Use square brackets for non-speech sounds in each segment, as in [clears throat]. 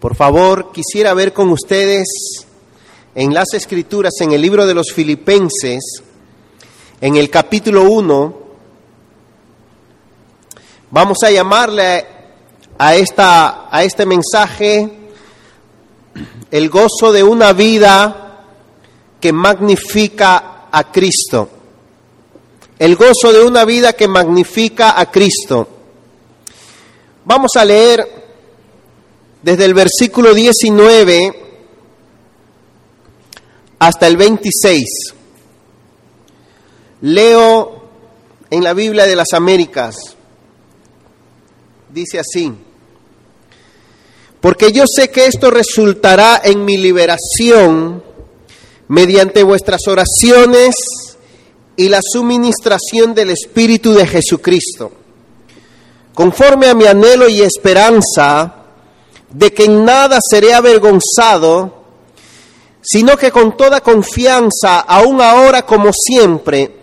Por favor, quisiera ver con ustedes en las escrituras, en el libro de los filipenses, en el capítulo 1, vamos a llamarle a, esta, a este mensaje el gozo de una vida que magnifica a Cristo. El gozo de una vida que magnifica a Cristo. Vamos a leer desde el versículo 19 hasta el 26. Leo en la Biblia de las Américas. Dice así, porque yo sé que esto resultará en mi liberación mediante vuestras oraciones y la suministración del Espíritu de Jesucristo, conforme a mi anhelo y esperanza de que en nada seré avergonzado, sino que con toda confianza, aún ahora como siempre,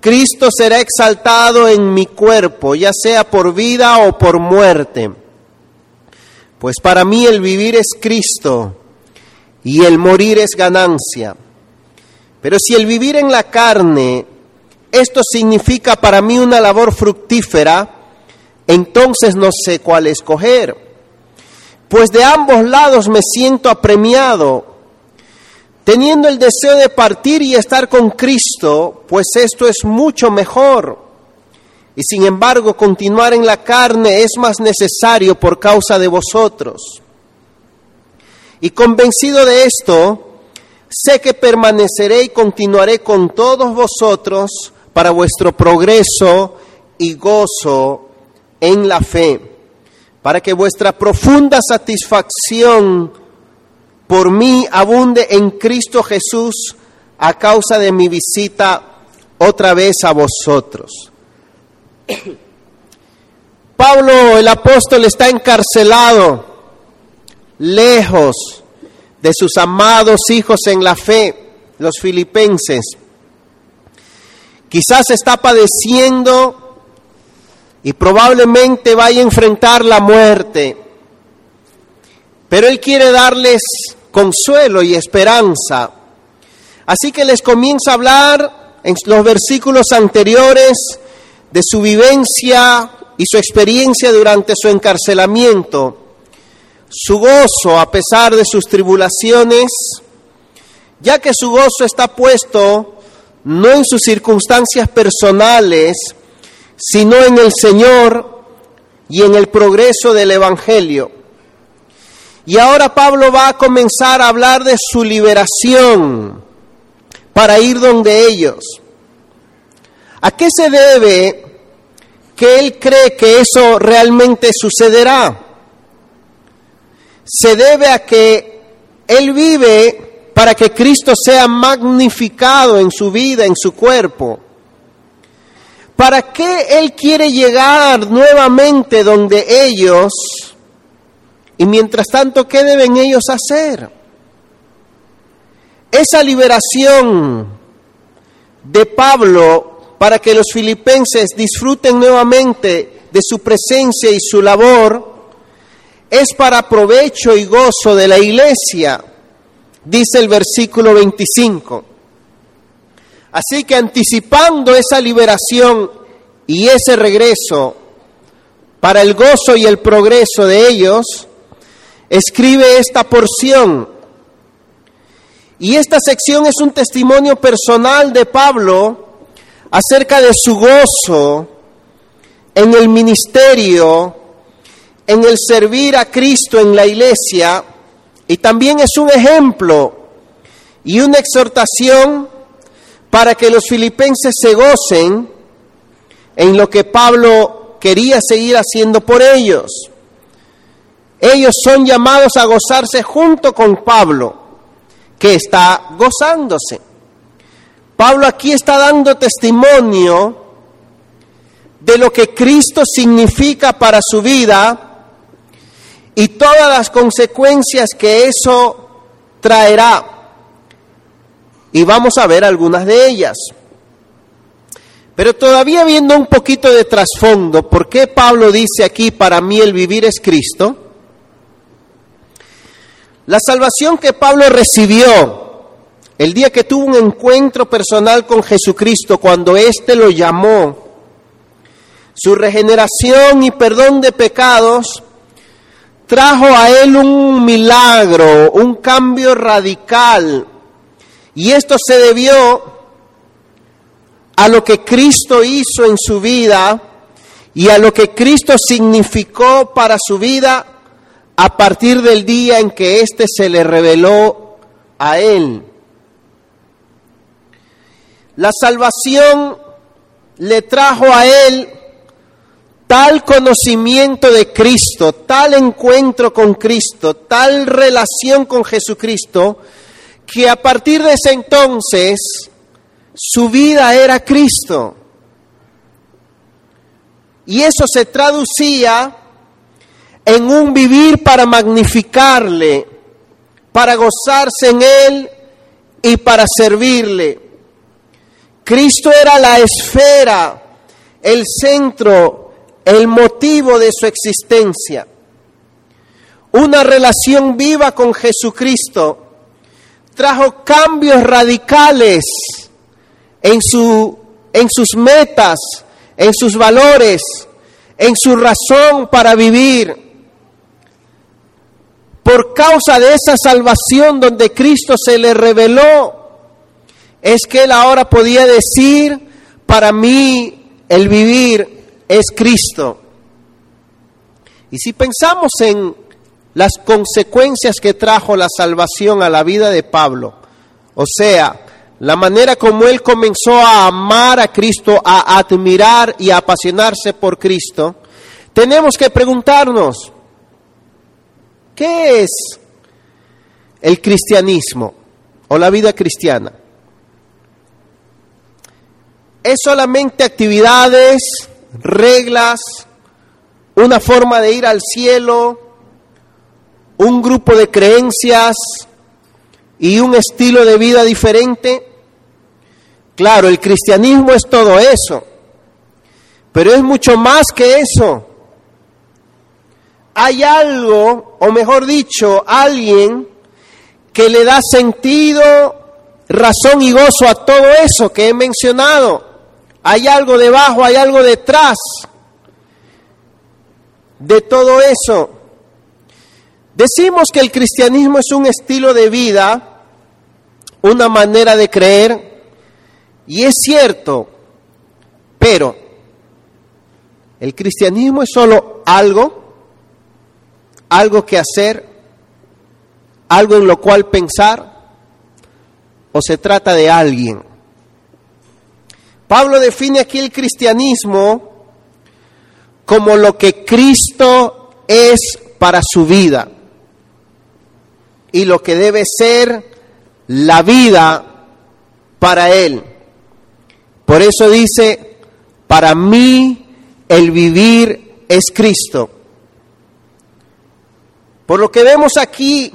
Cristo será exaltado en mi cuerpo, ya sea por vida o por muerte. Pues para mí el vivir es Cristo y el morir es ganancia. Pero si el vivir en la carne, esto significa para mí una labor fructífera, entonces no sé cuál escoger pues de ambos lados me siento apremiado, teniendo el deseo de partir y estar con Cristo, pues esto es mucho mejor. Y sin embargo, continuar en la carne es más necesario por causa de vosotros. Y convencido de esto, sé que permaneceré y continuaré con todos vosotros para vuestro progreso y gozo en la fe para que vuestra profunda satisfacción por mí abunde en Cristo Jesús a causa de mi visita otra vez a vosotros. [coughs] Pablo el apóstol está encarcelado, lejos de sus amados hijos en la fe, los filipenses. Quizás está padeciendo y probablemente vaya a enfrentar la muerte. Pero Él quiere darles consuelo y esperanza. Así que les comienza a hablar en los versículos anteriores de su vivencia y su experiencia durante su encarcelamiento, su gozo a pesar de sus tribulaciones, ya que su gozo está puesto no en sus circunstancias personales, sino en el Señor y en el progreso del Evangelio. Y ahora Pablo va a comenzar a hablar de su liberación para ir donde ellos. ¿A qué se debe que él cree que eso realmente sucederá? Se debe a que él vive para que Cristo sea magnificado en su vida, en su cuerpo. ¿Para qué Él quiere llegar nuevamente donde ellos? Y mientras tanto, ¿qué deben ellos hacer? Esa liberación de Pablo para que los filipenses disfruten nuevamente de su presencia y su labor es para provecho y gozo de la iglesia, dice el versículo 25. Así que anticipando esa liberación y ese regreso para el gozo y el progreso de ellos, escribe esta porción. Y esta sección es un testimonio personal de Pablo acerca de su gozo en el ministerio, en el servir a Cristo en la iglesia, y también es un ejemplo y una exhortación para que los filipenses se gocen en lo que Pablo quería seguir haciendo por ellos. Ellos son llamados a gozarse junto con Pablo, que está gozándose. Pablo aquí está dando testimonio de lo que Cristo significa para su vida y todas las consecuencias que eso traerá y vamos a ver algunas de ellas. Pero todavía viendo un poquito de trasfondo, ¿por qué Pablo dice aquí, para mí el vivir es Cristo? La salvación que Pablo recibió el día que tuvo un encuentro personal con Jesucristo, cuando éste lo llamó, su regeneración y perdón de pecados, trajo a él un milagro, un cambio radical. Y esto se debió a lo que Cristo hizo en su vida y a lo que Cristo significó para su vida a partir del día en que éste se le reveló a él. La salvación le trajo a él tal conocimiento de Cristo, tal encuentro con Cristo, tal relación con Jesucristo, que a partir de ese entonces su vida era Cristo. Y eso se traducía en un vivir para magnificarle, para gozarse en Él y para servirle. Cristo era la esfera, el centro, el motivo de su existencia. Una relación viva con Jesucristo trajo cambios radicales en, su, en sus metas, en sus valores, en su razón para vivir. Por causa de esa salvación donde Cristo se le reveló, es que él ahora podía decir, para mí el vivir es Cristo. Y si pensamos en las consecuencias que trajo la salvación a la vida de Pablo, o sea, la manera como él comenzó a amar a Cristo, a admirar y a apasionarse por Cristo, tenemos que preguntarnos, ¿qué es el cristianismo o la vida cristiana? ¿Es solamente actividades, reglas, una forma de ir al cielo, un grupo de creencias y un estilo de vida diferente? Claro, el cristianismo es todo eso, pero es mucho más que eso. Hay algo, o mejor dicho, alguien que le da sentido, razón y gozo a todo eso que he mencionado. Hay algo debajo, hay algo detrás de todo eso. Decimos que el cristianismo es un estilo de vida, una manera de creer, y es cierto, pero el cristianismo es solo algo, algo que hacer, algo en lo cual pensar, o se trata de alguien. Pablo define aquí el cristianismo como lo que Cristo es para su vida y lo que debe ser la vida para él. Por eso dice, para mí el vivir es Cristo. Por lo que vemos aquí,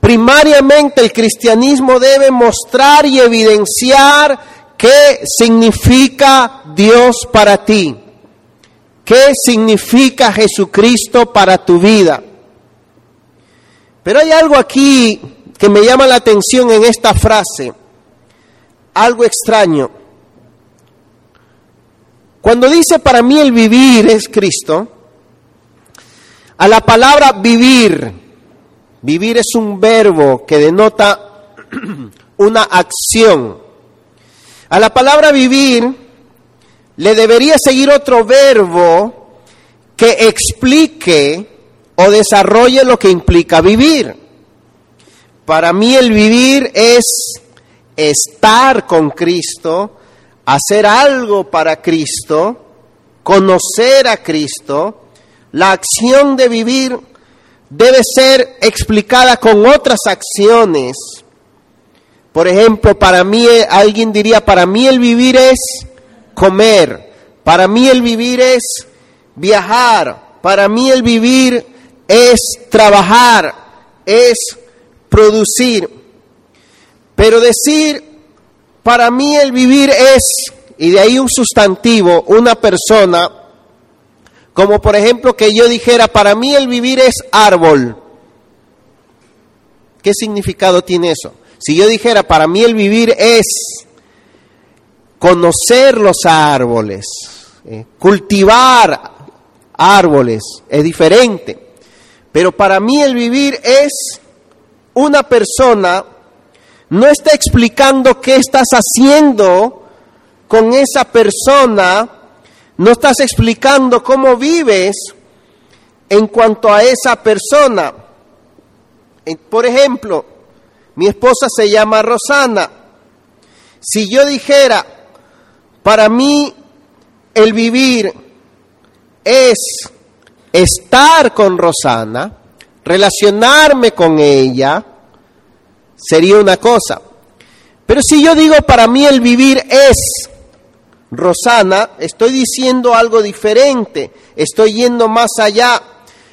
primariamente el cristianismo debe mostrar y evidenciar qué significa Dios para ti, qué significa Jesucristo para tu vida. Pero hay algo aquí que me llama la atención en esta frase algo extraño. Cuando dice para mí el vivir es Cristo, a la palabra vivir, vivir es un verbo que denota [clears throat] una acción. A la palabra vivir le debería seguir otro verbo que explique o desarrolle lo que implica vivir. Para mí el vivir es estar con Cristo, hacer algo para Cristo, conocer a Cristo, la acción de vivir debe ser explicada con otras acciones. Por ejemplo, para mí, alguien diría, para mí el vivir es comer, para mí el vivir es viajar, para mí el vivir es trabajar, es producir. Pero decir, para mí el vivir es, y de ahí un sustantivo, una persona, como por ejemplo que yo dijera, para mí el vivir es árbol. ¿Qué significado tiene eso? Si yo dijera, para mí el vivir es conocer los árboles, eh, cultivar árboles, es diferente. Pero para mí el vivir es una persona, no está explicando qué estás haciendo con esa persona, no estás explicando cómo vives en cuanto a esa persona. Por ejemplo, mi esposa se llama Rosana. Si yo dijera, para mí el vivir es estar con Rosana, relacionarme con ella, sería una cosa. Pero si yo digo, para mí el vivir es Rosana, estoy diciendo algo diferente, estoy yendo más allá,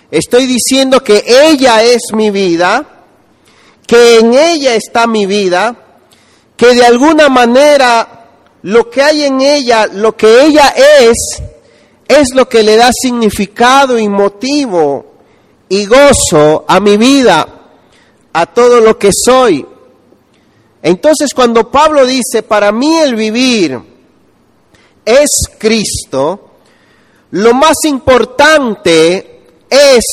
estoy diciendo que ella es mi vida, que en ella está mi vida, que de alguna manera lo que hay en ella, lo que ella es, es lo que le da significado y motivo y gozo a mi vida, a todo lo que soy. Entonces cuando Pablo dice, para mí el vivir es Cristo, lo más importante es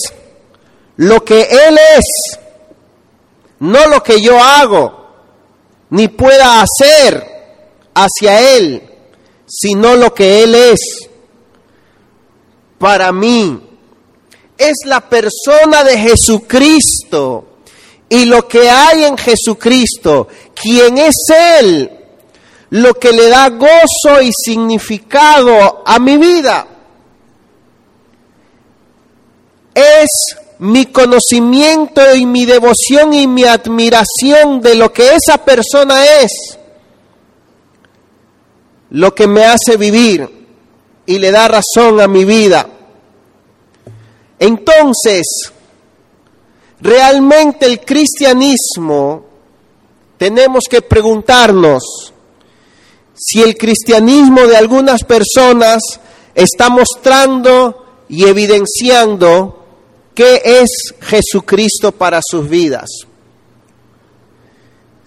lo que Él es no lo que yo hago, ni pueda hacer hacia Él, sino lo que Él es. Para mí es la persona de Jesucristo y lo que hay en Jesucristo, quien es Él, lo que le da gozo y significado a mi vida. Es mi conocimiento y mi devoción y mi admiración de lo que esa persona es, lo que me hace vivir y le da razón a mi vida. Entonces, realmente el cristianismo, tenemos que preguntarnos si el cristianismo de algunas personas está mostrando y evidenciando ¿Qué es Jesucristo para sus vidas?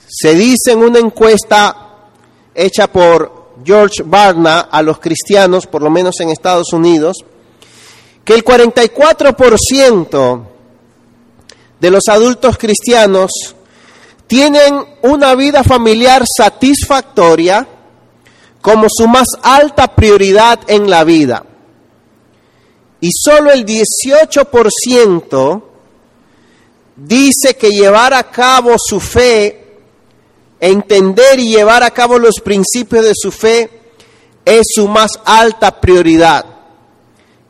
Se dice en una encuesta hecha por George Barna a los cristianos, por lo menos en Estados Unidos, que el 44% de los adultos cristianos tienen una vida familiar satisfactoria como su más alta prioridad en la vida. Y solo el 18% dice que llevar a cabo su fe, entender y llevar a cabo los principios de su fe es su más alta prioridad.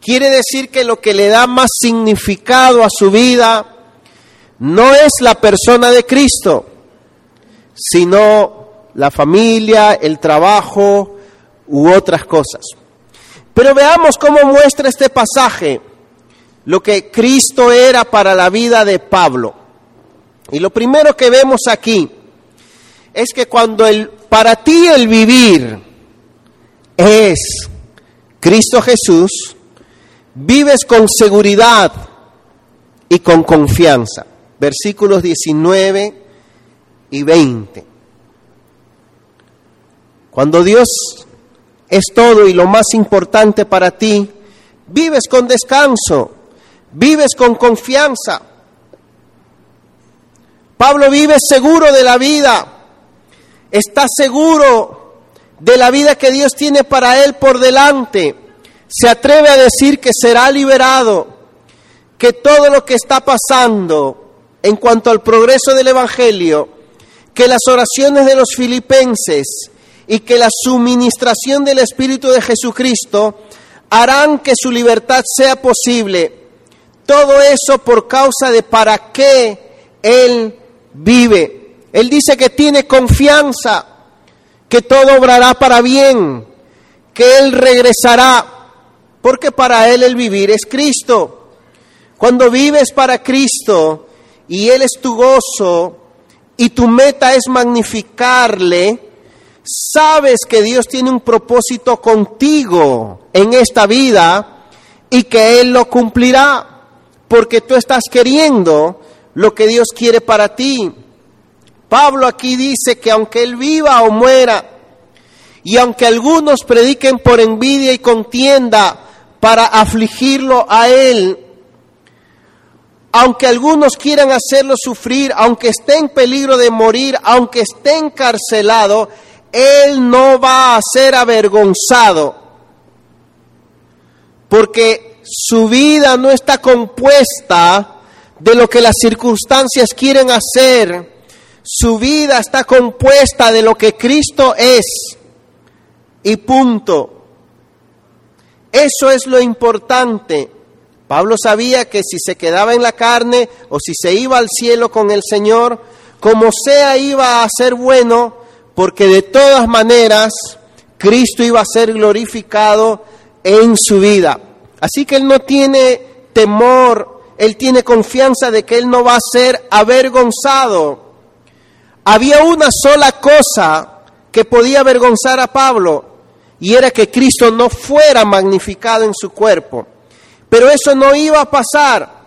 Quiere decir que lo que le da más significado a su vida no es la persona de Cristo, sino la familia, el trabajo u otras cosas. Pero veamos cómo muestra este pasaje lo que Cristo era para la vida de Pablo. Y lo primero que vemos aquí es que cuando el, para ti el vivir es Cristo Jesús, vives con seguridad y con confianza. Versículos 19 y 20. Cuando Dios es todo y lo más importante para ti, vives con descanso, vives con confianza. Pablo vive seguro de la vida, está seguro de la vida que Dios tiene para él por delante, se atreve a decir que será liberado, que todo lo que está pasando en cuanto al progreso del Evangelio, que las oraciones de los filipenses, y que la suministración del Espíritu de Jesucristo harán que su libertad sea posible. Todo eso por causa de para qué Él vive. Él dice que tiene confianza, que todo obrará para bien, que Él regresará, porque para Él el vivir es Cristo. Cuando vives para Cristo y Él es tu gozo y tu meta es magnificarle, sabes que Dios tiene un propósito contigo en esta vida y que Él lo cumplirá porque tú estás queriendo lo que Dios quiere para ti. Pablo aquí dice que aunque él viva o muera, y aunque algunos prediquen por envidia y contienda para afligirlo a él, aunque algunos quieran hacerlo sufrir, aunque esté en peligro de morir, aunque esté encarcelado, él no va a ser avergonzado, porque su vida no está compuesta de lo que las circunstancias quieren hacer, su vida está compuesta de lo que Cristo es y punto. Eso es lo importante. Pablo sabía que si se quedaba en la carne o si se iba al cielo con el Señor, como sea iba a ser bueno, porque de todas maneras Cristo iba a ser glorificado en su vida. Así que él no tiene temor, él tiene confianza de que él no va a ser avergonzado. Había una sola cosa que podía avergonzar a Pablo, y era que Cristo no fuera magnificado en su cuerpo. Pero eso no iba a pasar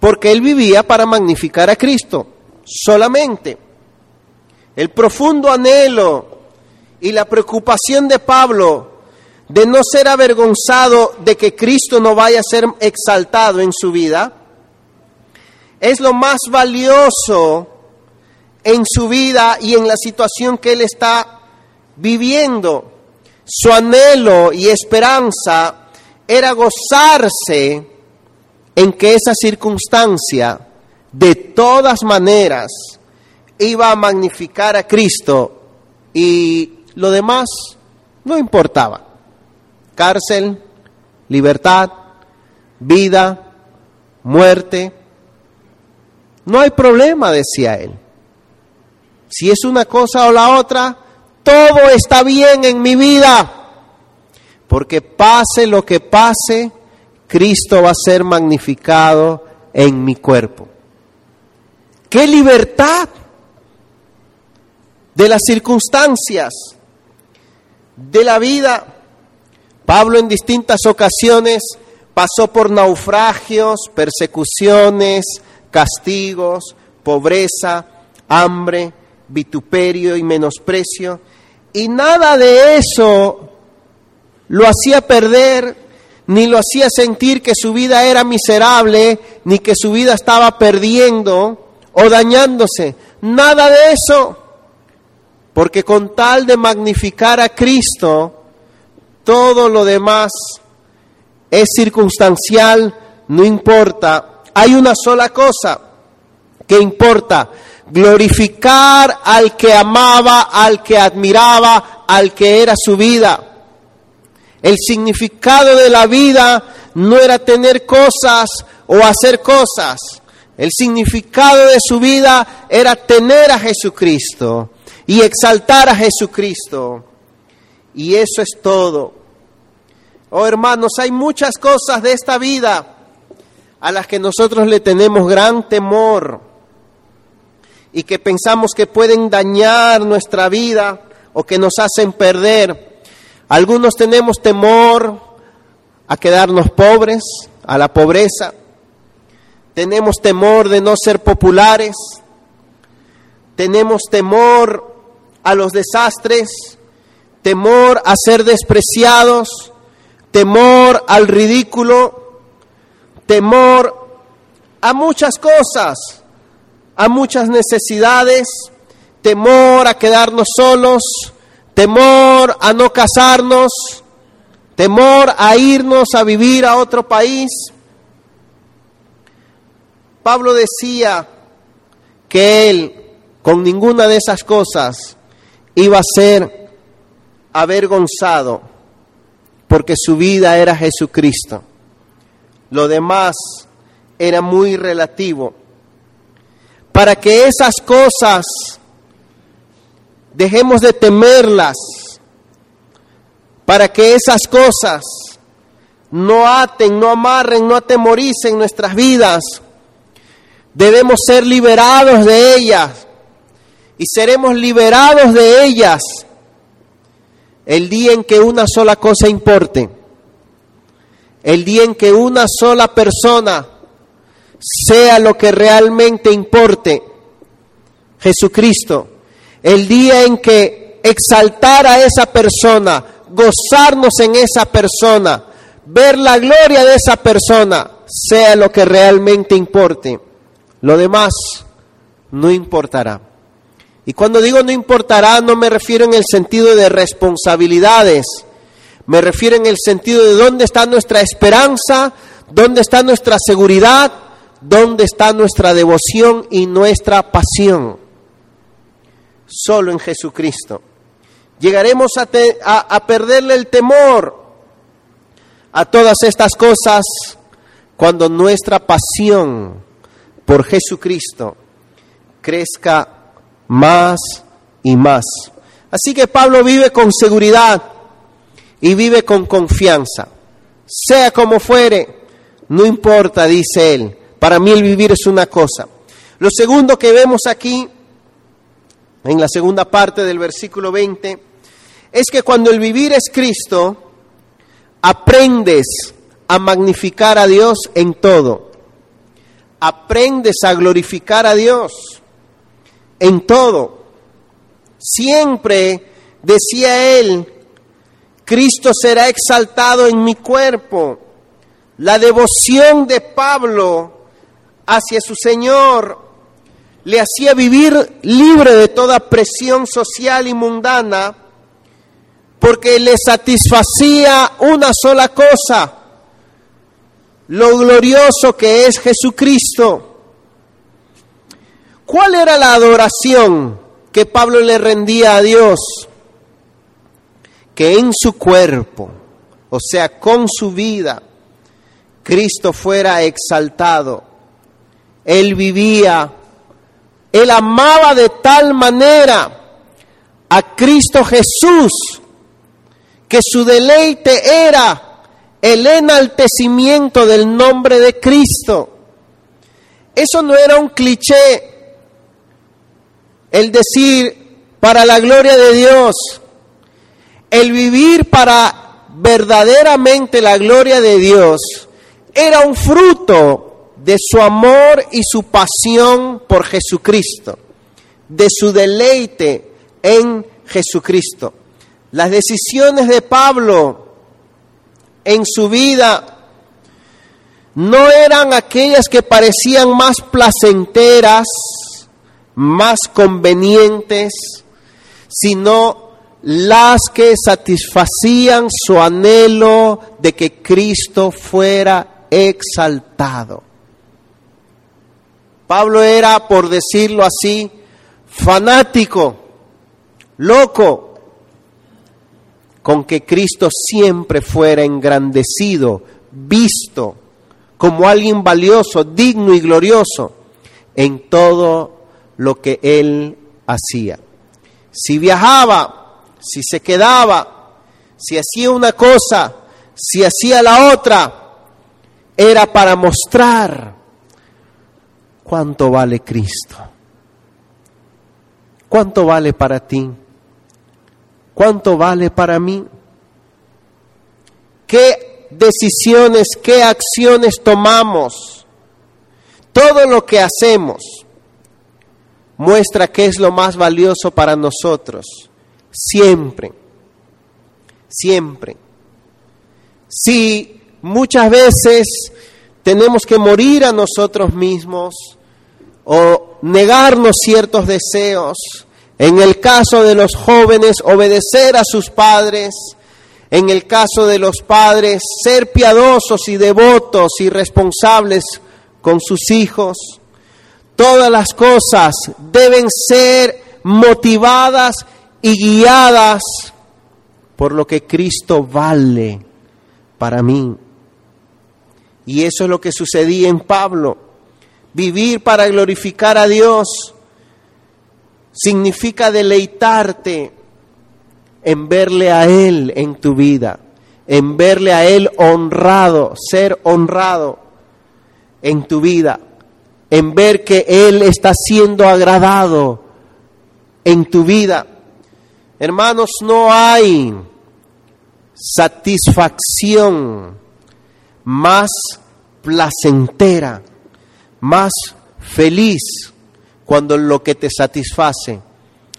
porque él vivía para magnificar a Cristo solamente. El profundo anhelo y la preocupación de Pablo de no ser avergonzado de que Cristo no vaya a ser exaltado en su vida, es lo más valioso en su vida y en la situación que él está viviendo. Su anhelo y esperanza era gozarse en que esa circunstancia de todas maneras iba a magnificar a Cristo y lo demás no importaba. Cárcel, libertad, vida, muerte. No hay problema, decía él. Si es una cosa o la otra, todo está bien en mi vida porque pase lo que pase, Cristo va a ser magnificado en mi cuerpo. ¡Qué libertad! De las circunstancias, de la vida. Pablo en distintas ocasiones pasó por naufragios, persecuciones, castigos, pobreza, hambre, vituperio y menosprecio. Y nada de eso lo hacía perder, ni lo hacía sentir que su vida era miserable, ni que su vida estaba perdiendo o dañándose. Nada de eso. Porque con tal de magnificar a Cristo, todo lo demás es circunstancial, no importa. Hay una sola cosa que importa, glorificar al que amaba, al que admiraba, al que era su vida. El significado de la vida no era tener cosas o hacer cosas. El significado de su vida era tener a Jesucristo y exaltar a Jesucristo. Y eso es todo. Oh hermanos, hay muchas cosas de esta vida a las que nosotros le tenemos gran temor y que pensamos que pueden dañar nuestra vida o que nos hacen perder. Algunos tenemos temor a quedarnos pobres, a la pobreza. Tenemos temor de no ser populares. Tenemos temor a los desastres, temor a ser despreciados, temor al ridículo, temor a muchas cosas, a muchas necesidades, temor a quedarnos solos, temor a no casarnos, temor a irnos a vivir a otro país. Pablo decía que él con ninguna de esas cosas iba a ser avergonzado porque su vida era Jesucristo. Lo demás era muy relativo. Para que esas cosas Dejemos de temerlas para que esas cosas no aten, no amarren, no atemoricen nuestras vidas. Debemos ser liberados de ellas y seremos liberados de ellas el día en que una sola cosa importe, el día en que una sola persona sea lo que realmente importe, Jesucristo, el día en que exaltar a esa persona, gozarnos en esa persona, ver la gloria de esa persona, sea lo que realmente importe. Lo demás no importará. Y cuando digo no importará, no me refiero en el sentido de responsabilidades, me refiero en el sentido de dónde está nuestra esperanza, dónde está nuestra seguridad, dónde está nuestra devoción y nuestra pasión. Solo en Jesucristo. Llegaremos a, perderle el temor a todas estas cosas cuando nuestra pasión por Jesucristo crezca más y más. Así que Pablo vive con seguridad y vive con confianza. Sea como fuere, no importa, dice él. Para mí el vivir es una cosa. Lo segundo que vemos aquí, en la segunda parte del versículo 20, es que cuando el vivir es Cristo, aprendes a magnificar a Dios en todo. Aprendes a glorificar a Dios en todo. Siempre, decía él, Cristo será exaltado en mi cuerpo. La devoción de Pablo hacia su Señor le hacía vivir libre de toda presión social y mundana, porque le satisfacía una sola cosa, lo glorioso que es Jesucristo. ¿Cuál era la adoración que Pablo le rendía a Dios? Que en su cuerpo, o sea, con su vida, Cristo fuera exaltado. Él vivía, él amaba de tal manera a Cristo Jesús que su deleite era el enaltecimiento del nombre de Cristo. Eso no era un cliché, el decir para la gloria de Dios, el vivir para verdaderamente la gloria de Dios, era un fruto de su amor y su pasión por Jesucristo, de su deleite en Jesucristo. Las decisiones de Pablo en su vida no eran aquellas que parecían más placenteras, más convenientes, sino las que satisfacían su anhelo de que Cristo fuera exaltado. Pablo era, por decirlo así, fanático, loco, con que Cristo siempre fuera engrandecido, visto como alguien valioso, digno y glorioso en todo lo que él hacía. Si viajaba, si se quedaba, si hacía una cosa, si hacía la otra, era para mostrar cuánto vale Cristo. ¿Cuánto vale para ti? ¿Cuánto vale para mí? ¿Qué decisiones, qué acciones tomamos? Todo lo que hacemos muestra qué es lo más valioso para nosotros. Siempre, siempre. Si muchas veces tenemos que morir a nosotros mismos o negarnos ciertos deseos, en el caso de los jóvenes, obedecer a sus padres, en el caso de los padres, ser piadosos y devotos y responsables con sus hijos, Todas las cosas deben ser motivadas y guiadas por lo que Cristo vale para mí. Y eso es lo que sucedía en Pablo. Vivir para glorificar a Dios significa deleitarte en verle a Él en tu vida, en verle a Él honrado, ser honrado en tu vida en ver que Él está siendo agradado en tu vida. Hermanos, no hay satisfacción más placentera, más feliz cuando lo que te satisface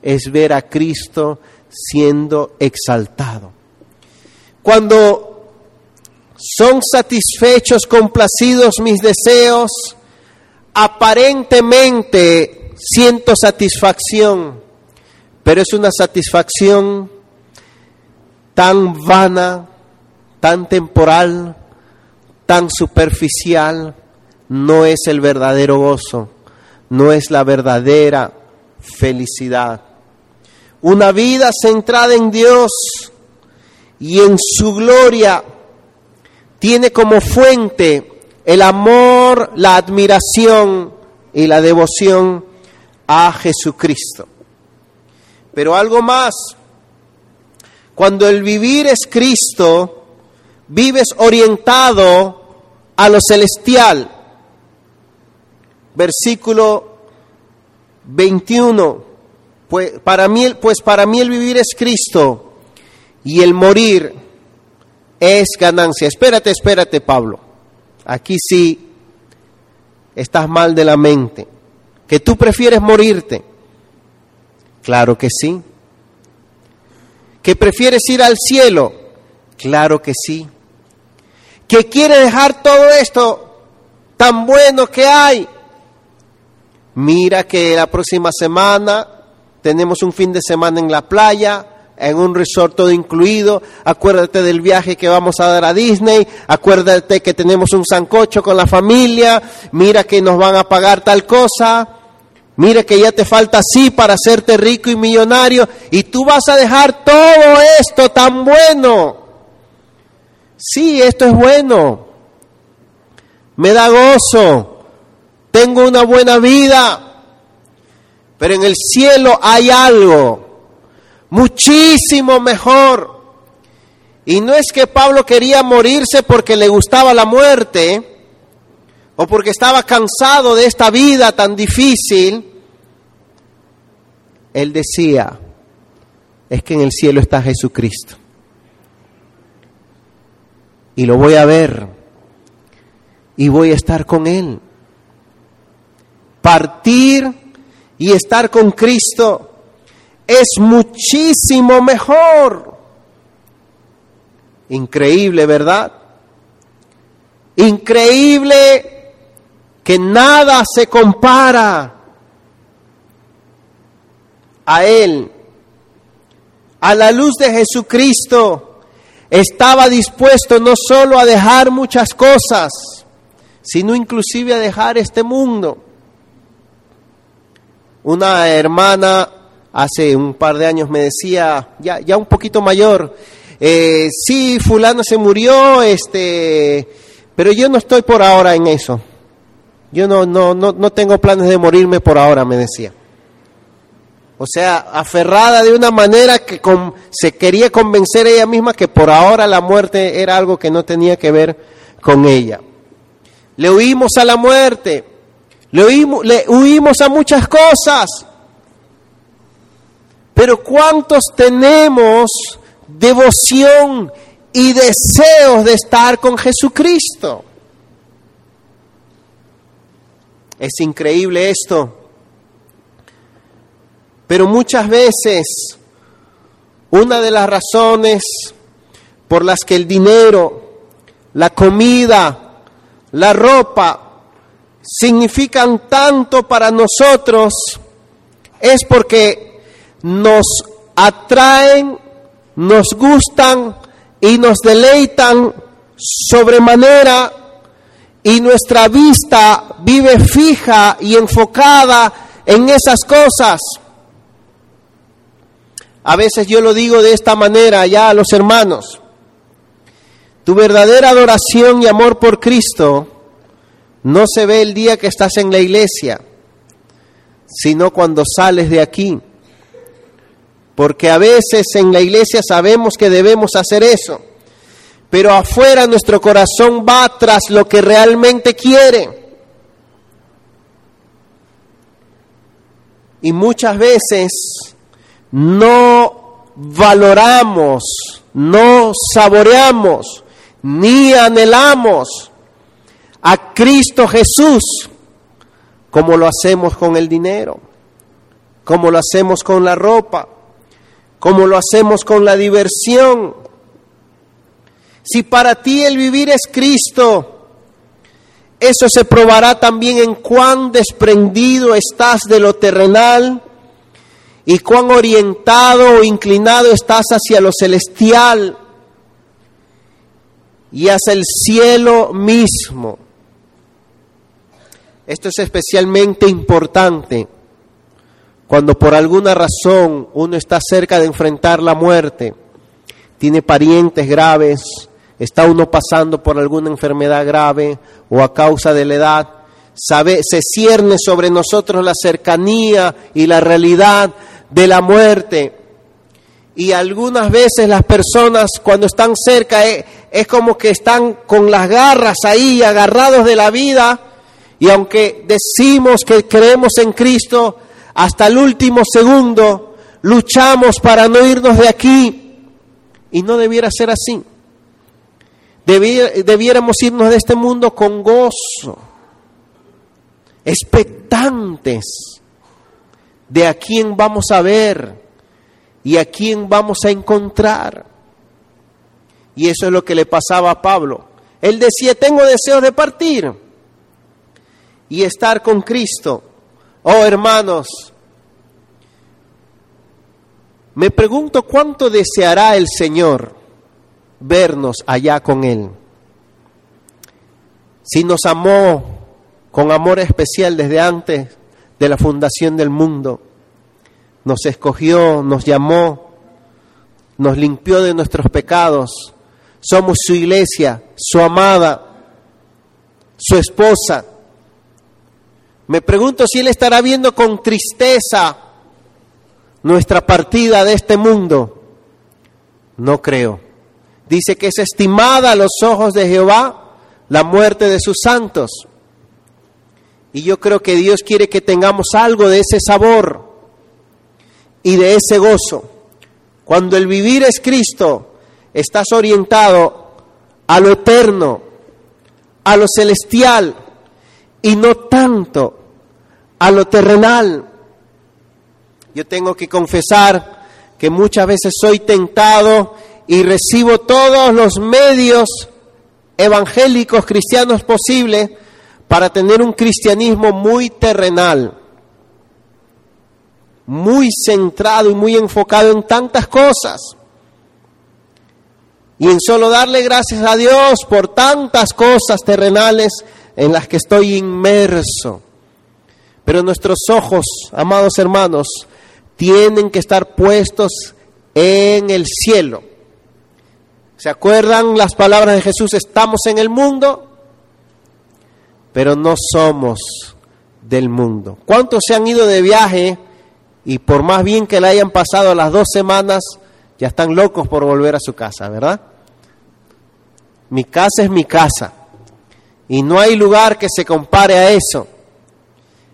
es ver a Cristo siendo exaltado. Cuando son satisfechos, complacidos mis deseos, aparentemente siento satisfacción, pero es una satisfacción tan vana, tan temporal, tan superficial, no es el verdadero gozo, no es la verdadera felicidad. Una vida centrada en Dios y en su gloria tiene como fuente el amor, la admiración y la devoción a Jesucristo. Pero algo más, cuando el vivir es Cristo, vives orientado a lo celestial. Versículo 21. Pues para mí, pues para mí el vivir es Cristo y el morir es ganancia. Espérate, espérate, Pablo. Aquí sí estás mal de la mente. Que tú prefieres morirte. Claro que sí. Que prefieres ir al cielo. Claro que sí que quiere dejar todo esto tan bueno que hay. Mira que la próxima semana tenemos un fin de semana en la playa, en un resort todo incluido. Acuérdate del viaje que vamos a dar a Disney. Acuérdate que tenemos un sancocho con la familia. Mira que nos van a pagar tal cosa. Mira que ya te falta así para hacerte rico y millonario. Y tú vas a dejar todo esto tan bueno sí, esto es bueno, me da gozo, tengo una buena vida, pero en el cielo hay algo muchísimo mejor. Y no es que Pablo quería morirse porque le gustaba la muerte o porque estaba cansado de esta vida tan difícil. Él decía, es que en el cielo está Jesucristo y lo voy a ver y voy a estar con Él. Partir y estar con Cristo es muchísimo mejor. Increíble, ¿verdad? Increíble que nada se compara a Él. A la luz de Jesucristo estaba dispuesto no solo a dejar muchas cosas, sino inclusive a dejar este mundo. Una hermana hace un par de años me decía, ya, ya un poquito mayor, eh, sí, fulano se murió, este, pero yo no estoy por ahora en eso. Yo no, no, no, no tengo planes de morirme por ahora, me decía. O sea, aferrada de una manera que se quería convencer ella misma que por ahora la muerte era algo que no tenía que ver con ella. Le huimos a la muerte, le huimos, le huimos a muchas cosas. Pero ¿cuántos tenemos devoción y deseos de estar con Jesucristo? Es increíble esto. Pero muchas veces una de las razones por las que el dinero, la comida, la ropa significan tanto para nosotros es porque nos atraen, nos gustan y nos deleitan sobremanera y nuestra vista vive fija y enfocada en esas cosas. A veces yo lo digo de esta manera ya a los hermanos. Tu verdadera adoración y amor por Cristo no se ve el día que estás en la iglesia, sino cuando sales de aquí. Porque a veces en la iglesia sabemos que debemos hacer eso, pero afuera nuestro corazón va tras lo que realmente quiere. Y muchas veces no valoramos, no saboreamos, ni anhelamos a Cristo Jesús como lo hacemos con el dinero, como lo hacemos con la ropa, como lo hacemos con la diversión. Si para ti el vivir es Cristo, eso se probará también en cuán desprendido estás de lo terrenal y cuán orientado o inclinado estás hacia lo celestial y hacia el cielo mismo. Esto es especialmente importante cuando por alguna razón uno está cerca de enfrentar la muerte, tiene parientes graves, está uno pasando por alguna enfermedad grave o a causa de la edad, sabe, se cierne sobre nosotros la cercanía y la realidad de la muerte. Y algunas veces las personas cuando están cerca es, eh, es como que están con las garras ahí, agarrados de la vida, y aunque decimos que creemos en Cristo, hasta el último segundo luchamos para no irnos de aquí, y no debiera ser así. Debiéramos irnos de este mundo con gozo, expectantes de a quién vamos a ver y a quién vamos a encontrar. Y eso es lo que le pasaba a Pablo. Él decía, tengo deseos de partir y estar con Cristo. Oh hermanos, me pregunto cuánto deseará el Señor vernos allá con Él. Si nos amó con amor especial desde antes de la fundación del mundo, nos escogió, nos llamó, nos limpió de nuestros pecados, somos su iglesia, su amada, su esposa. Me pregunto si Él estará viendo con tristeza nuestra partida de este mundo. No creo. Dice que es estimada a los ojos de Jehová la muerte de sus santos. Y yo creo que Dios quiere que tengamos algo de ese sabor y de ese gozo. Cuando el vivir es Cristo, estás orientado a lo eterno, a lo celestial y no tanto a lo terrenal. Yo tengo que confesar que muchas veces soy tentado y recibo todos los medios evangélicos cristianos posibles para tener un cristianismo muy terrenal, muy centrado y muy enfocado en tantas cosas. Y en solo darle gracias a Dios por tantas cosas terrenales en las que estoy inmerso. Pero nuestros ojos, amados hermanos, tienen que estar puestos en el cielo ¿Se acuerdan las palabras de Jesús? Estamos en el mundo, pero no somos del mundo. ¿Cuántos se han ido de viaje y por más bien que le hayan pasado las dos semanas, ya están locos por volver a su casa, ¿verdad? Mi casa es mi casa y no hay lugar que se compare a eso.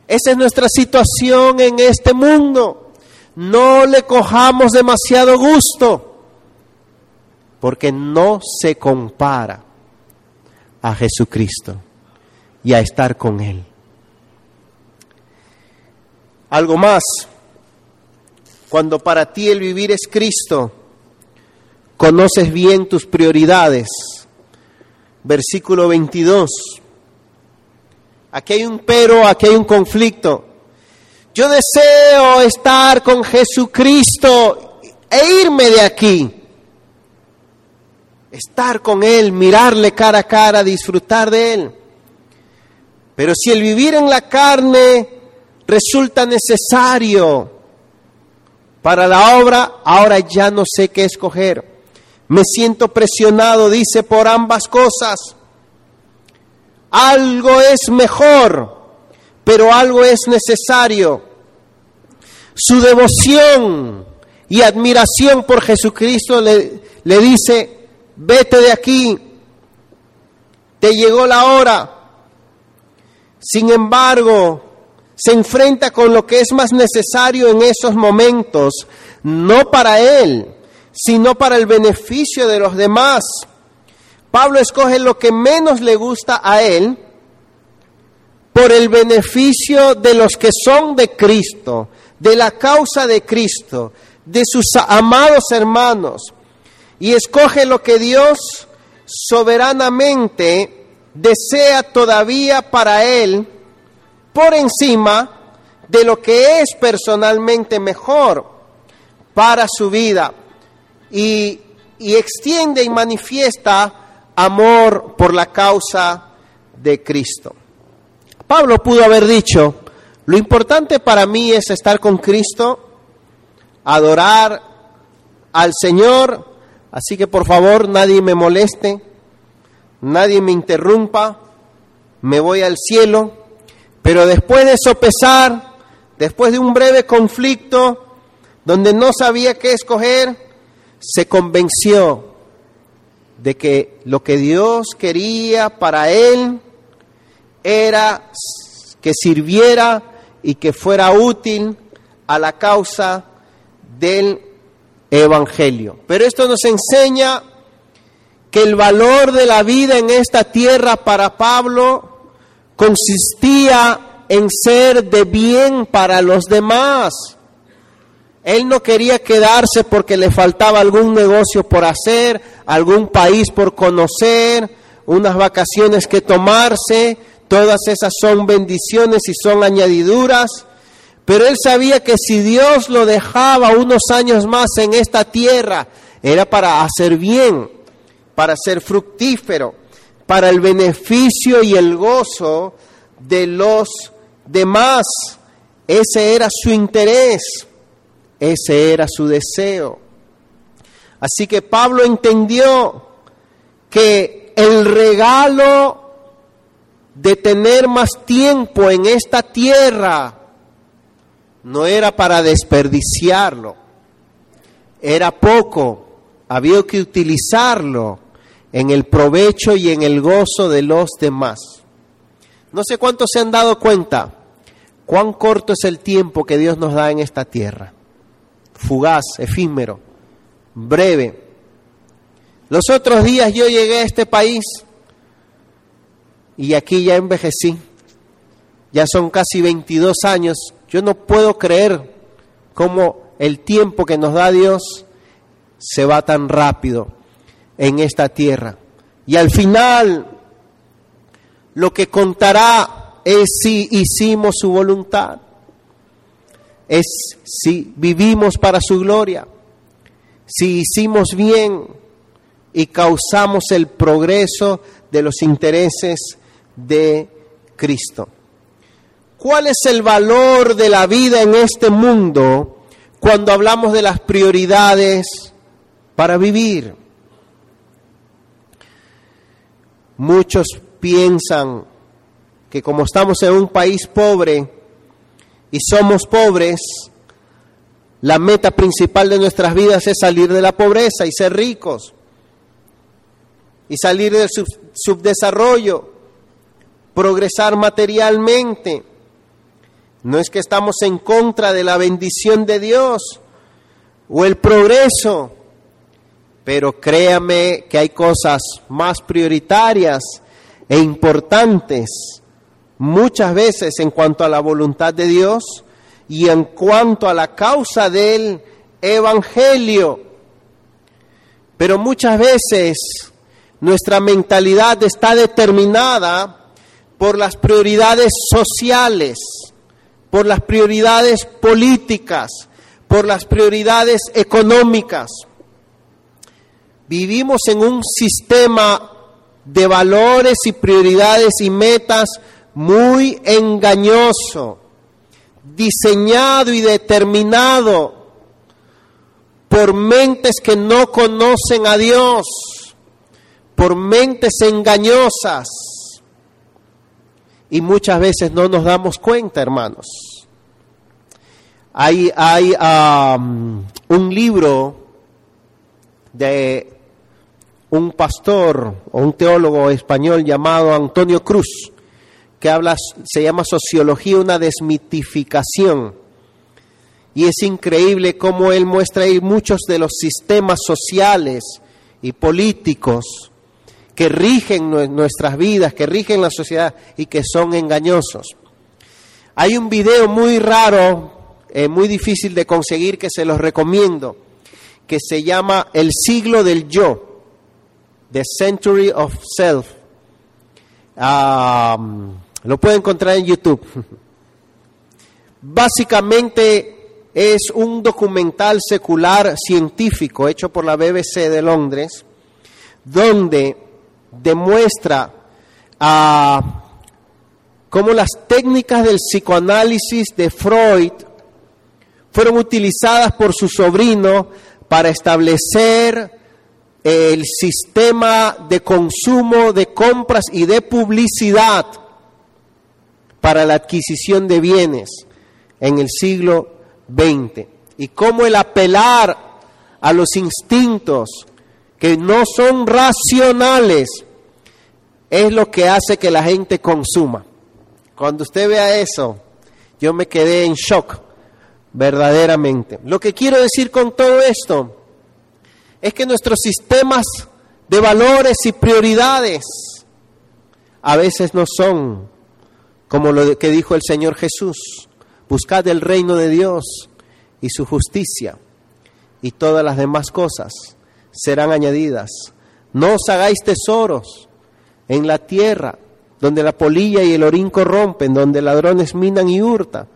Esa es nuestra situación en este mundo. No le cojamos demasiado gusto porque no se compara a Jesucristo y a estar con Él. Algo más, cuando para ti el vivir es Cristo, conoces bien tus prioridades. Versículo 22. Aquí hay un pero, aquí hay un conflicto. Yo deseo estar con Jesucristo e irme de aquí estar con Él, mirarle cara a cara, disfrutar de Él. Pero si el vivir en la carne resulta necesario para la obra, ahora ya no sé qué escoger. Me siento presionado, dice, por ambas cosas. Algo es mejor, pero algo es necesario. Su devoción y admiración por Jesucristo le, le dice, vete de aquí, te llegó la hora. Sin embargo, se enfrenta con lo que es más necesario en esos momentos, no para él, sino para el beneficio de los demás. Pablo escoge lo que menos le gusta a él por el beneficio de los que son de Cristo, de la causa de Cristo, de sus amados hermanos, y escoge lo que Dios soberanamente desea todavía para él por encima de lo que es personalmente mejor para su vida y, extiende y manifiesta amor por la causa de Cristo. Pablo pudo haber dicho, lo importante para mí es estar con Cristo, adorar al Señor, así que por favor nadie me moleste, nadie me interrumpa, me voy al cielo, pero después de sopesar, después de un breve conflicto donde no sabía qué escoger, se convenció de que lo que Dios quería para él era que sirviera y que fuera útil a la causa del Evangelio. Pero esto nos enseña que el valor de la vida en esta tierra para Pablo consistía en ser de bien para los demás. Él no quería quedarse porque le faltaba algún negocio por hacer, algún país por conocer, unas vacaciones que tomarse, todas esas son bendiciones y son añadiduras, pero él sabía que si Dios lo dejaba unos años más en esta tierra, era para hacer bien, para ser fructífero, para el beneficio y el gozo de los demás. Ese era su interés, ese era su deseo. Así que Pablo entendió que el regalo de tener más tiempo en esta tierra no era para desperdiciarlo, era poco, había que utilizarlo en el provecho y en el gozo de los demás. No sé cuántos se han dado cuenta cuán corto es el tiempo que Dios nos da en esta tierra. Fugaz, efímero, breve. Los otros días yo llegué a este país y aquí ya envejecí. Ya son casi 22 años yo no puedo creer cómo el tiempo que nos da Dios se va tan rápido en esta tierra. Y al final lo que contará es si hicimos su voluntad, es si vivimos para su gloria, si hicimos bien y causamos el progreso de los intereses de Cristo. ¿Cuál es el valor de la vida en este mundo cuando hablamos de las prioridades para vivir? Muchos piensan que como estamos en un país pobre y somos pobres, la meta principal de nuestras vidas es salir de la pobreza y ser ricos y salir del subdesarrollo, progresar materialmente. No es que estamos en contra de la bendición de Dios o el progreso, pero créame que hay cosas más prioritarias e importantes muchas veces en cuanto a la voluntad de Dios y en cuanto a la causa del Evangelio. Pero muchas veces nuestra mentalidad está determinada por las prioridades sociales por las prioridades políticas, por las prioridades económicas. Vivimos en un sistema de valores y prioridades y metas muy engañoso, diseñado y determinado por mentes que no conocen a Dios, por mentes engañosas y muchas veces no nos damos cuenta, hermanos. Hay, hay un libro de un pastor o un teólogo español llamado Antonio Cruz, que habla, se llama Sociología, una desmitificación. Y es increíble cómo él muestra ahí muchos de los sistemas sociales y políticos que rigen nuestras vidas, que rigen la sociedad y que son engañosos. Hay un video muy raro, eh, muy difícil de conseguir, que se los recomiendo, que se llama El siglo del yo, The Century of Self. lo pueden encontrar en YouTube. [laughs] Básicamente es un documental secular científico hecho por la BBC de Londres, donde demuestra a cómo las técnicas del psicoanálisis de Freud fueron utilizadas por su sobrino para establecer el sistema de consumo, de compras y de publicidad para la adquisición de bienes en el siglo XX. Y cómo el apelar a los instintos que no son racionales es lo que hace que la gente consuma. Cuando usted vea eso, yo me quedé en shock, verdaderamente. Lo que quiero decir con todo esto es que nuestros sistemas de valores y prioridades a veces no son como lo que dijo el Señor Jesús. Buscad el reino de Dios y su justicia y todas las demás cosas serán añadidas. No os hagáis tesoros en la tierra donde la polilla y el orín corrompen, donde ladrones minan y hurtan,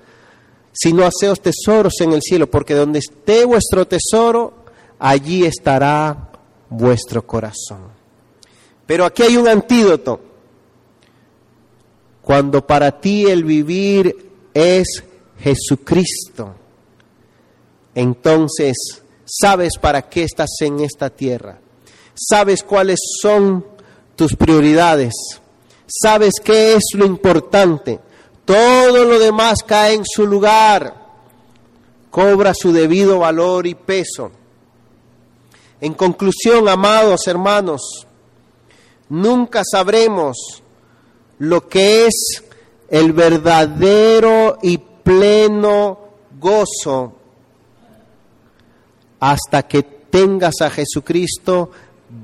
sino haceos tesoros en el cielo, porque donde esté vuestro tesoro, allí estará vuestro corazón. Pero aquí hay un antídoto. Cuando para ti el vivir es Jesucristo, entonces sabes para qué estás en esta tierra, sabes cuáles son tus prioridades sabes qué es lo importante. Todo lo demás cae en su lugar, cobra su debido valor y peso. En conclusión, amados hermanos, nunca sabremos lo que es el verdadero y pleno gozo hasta que tengas a Jesucristo,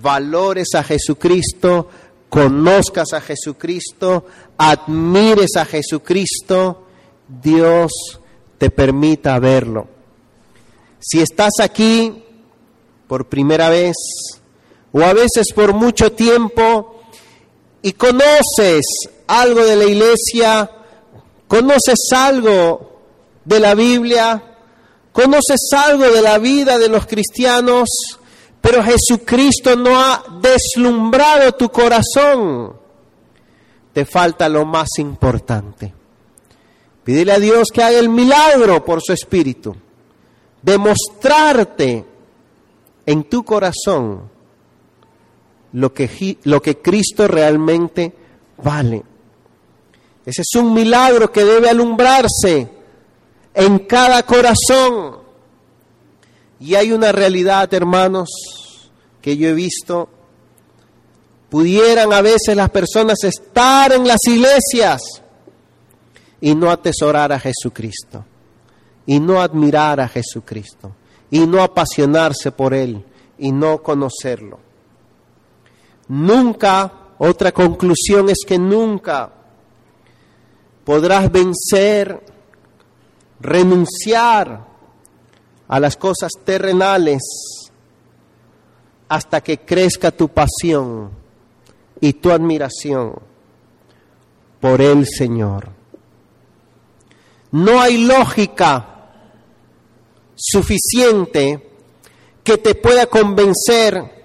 valores a Jesucristo, conozcas a Jesucristo, admires a Jesucristo, Dios te permita verlo. Si estás aquí por primera vez o a veces por mucho tiempo y conoces algo de la iglesia, conoces algo de la Biblia, conoces algo de la vida de los cristianos, pero Jesucristo no ha deslumbrado tu corazón. Te falta lo más importante. Pídele a Dios que haga el milagro por su Espíritu. Demostrarte en tu corazón lo que, lo que Cristo realmente vale. Ese es un milagro que debe alumbrarse en cada corazón. Y hay una realidad, hermanos, que yo he visto. Pudieran a veces las personas estar en las iglesias y no atesorar a Jesucristo, y no admirar a Jesucristo, y no apasionarse por Él, y no conocerlo. Nunca, otra conclusión es que nunca podrás vencer, renunciar a las cosas terrenales hasta que crezca tu pasión y tu admiración por el Señor. No hay lógica suficiente que te pueda convencer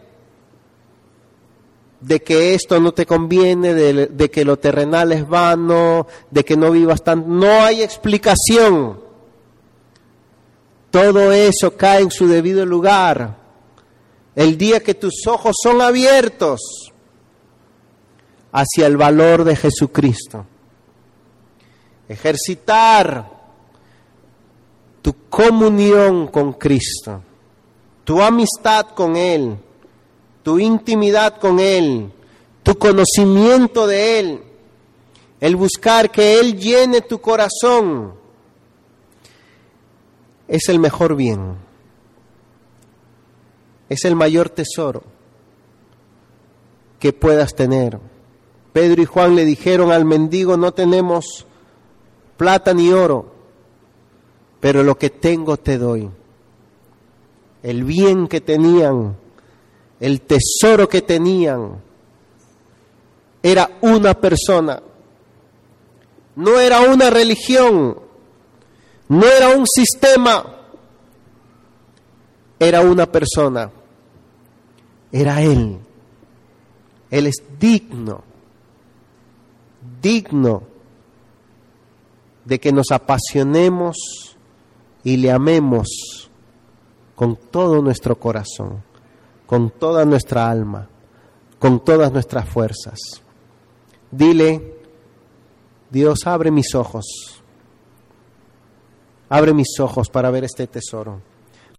de que esto no te conviene, de, que lo terrenal es vano, de que no vivas tan... No hay explicación todo eso cae en su debido lugar. El día que tus ojos son abiertos hacia el valor de Jesucristo. Ejercitar comunión con Cristo, tu amistad con Él, tu intimidad con Él, tu conocimiento de Él, el buscar que Él llene tu corazón es el mejor bien, es el mayor tesoro. que puedas tener. Pedro y Juan le dijeron al mendigo, no tenemos plata ni oro, pero lo que tengo te doy. El bien que tenían, el tesoro que tenían, era una persona, no era una religión, no era un sistema, era una persona, era Él. Él es digno, digno de que nos apasionemos y le amemos con todo nuestro corazón, con toda nuestra alma, con todas nuestras fuerzas. Dile, Dios, abre mis ojos, abre mis ojos para ver este tesoro.